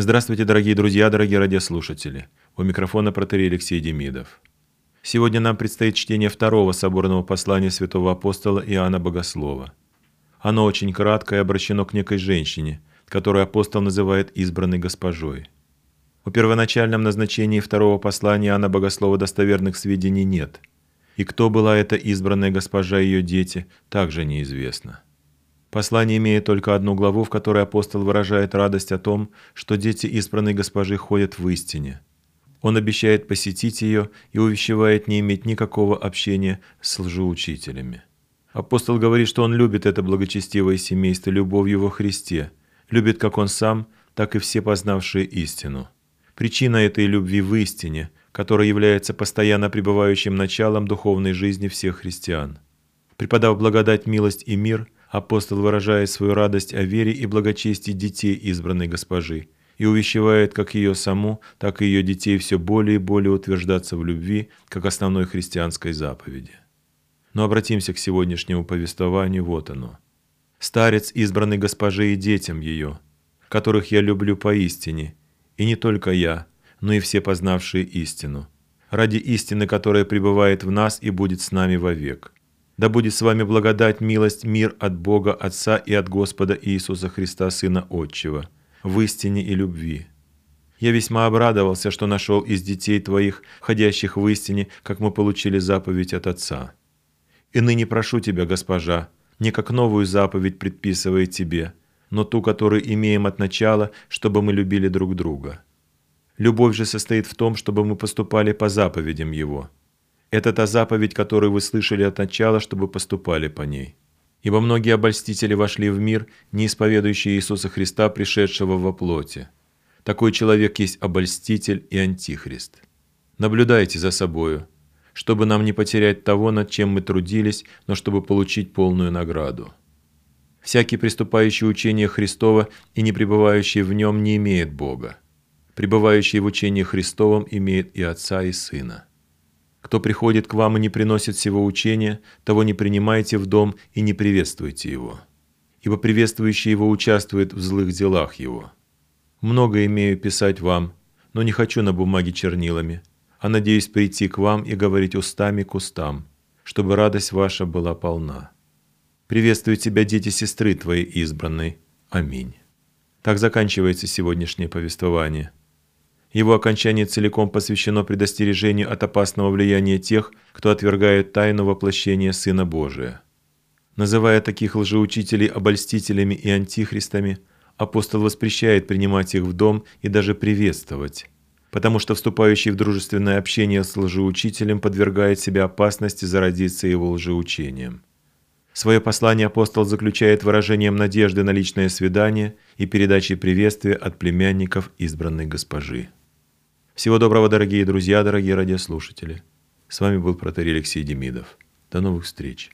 Здравствуйте, дорогие друзья, дорогие радиослушатели. У микрофона протерей Алексей Демидов. Сегодня нам предстоит чтение второго соборного послания святого апостола Иоанна Богослова. Оно очень краткое и обращено к некой женщине, которую апостол называет избранной госпожой. О первоначальном назначении второго послания Иоанна Богослова достоверных сведений нет, и кто была эта избранная госпожа и ее дети, также неизвестно. Послание имеет только одну главу, в которой апостол выражает радость о том, что дети избранной госпожи ходят в истине. Он обещает посетить ее и увещевает не иметь никакого общения с лжеучителями. Апостол говорит, что он любит это благочестивое семейство любовью во Христе, любит как он сам, так и все познавшие истину. Причина этой любви в истине, которая является постоянно пребывающим началом духовной жизни всех христиан. Преподав благодать, милость и мир – апостол выражает свою радость о вере и благочестии детей избранной госпожи и увещевает как ее саму, так и ее детей все более и более утверждаться в любви, как основной христианской заповеди. Но обратимся к сегодняшнему повествованию, вот оно. «Старец, избранный госпожи и детям ее, которых я люблю поистине, и не только я, но и все познавшие истину, ради истины, которая пребывает в нас и будет с нами вовек. Да будет с вами благодать, милость, мир от Бога Отца и от Господа Иисуса Христа, Сына Отчего, в истине и любви. Я весьма обрадовался, что нашел из детей Твоих, ходящих в истине, как мы получили заповедь от Отца. И ныне прошу Тебя, госпожа, не как новую заповедь предписывая Тебе, но ту, которую имеем от начала, чтобы мы любили друг друга. Любовь же состоит в том, чтобы мы поступали по заповедям Его – это та заповедь, которую вы слышали от начала, чтобы поступали по ней. Ибо многие обольстители вошли в мир, не исповедующие Иисуса Христа, пришедшего во плоти. Такой человек есть обольститель и антихрист. Наблюдайте за собою, чтобы нам не потерять того, над чем мы трудились, но чтобы получить полную награду. Всякий приступающий учение Христова и не пребывающий в нем не имеет Бога. Пребывающий в учении Христовом имеет и Отца, и Сына. Кто приходит к вам и не приносит всего учения, того не принимайте в дом и не приветствуйте его. Ибо приветствующий его участвует в злых делах его. Много имею писать вам, но не хочу на бумаге чернилами, а надеюсь прийти к вам и говорить устами к устам, чтобы радость ваша была полна. Приветствую тебя, дети сестры твоей избранной. Аминь. Так заканчивается сегодняшнее повествование – его окончание целиком посвящено предостережению от опасного влияния тех, кто отвергает тайну воплощения Сына Божия. Называя таких лжеучителей обольстителями и антихристами, апостол воспрещает принимать их в дом и даже приветствовать, потому что вступающий в дружественное общение с лжеучителем подвергает себя опасности зародиться его лжеучением. Свое послание апостол заключает выражением надежды на личное свидание и передачей приветствия от племянников избранной госпожи. Всего доброго, дорогие друзья, дорогие радиослушатели. С вами был протерей Алексей Демидов. До новых встреч.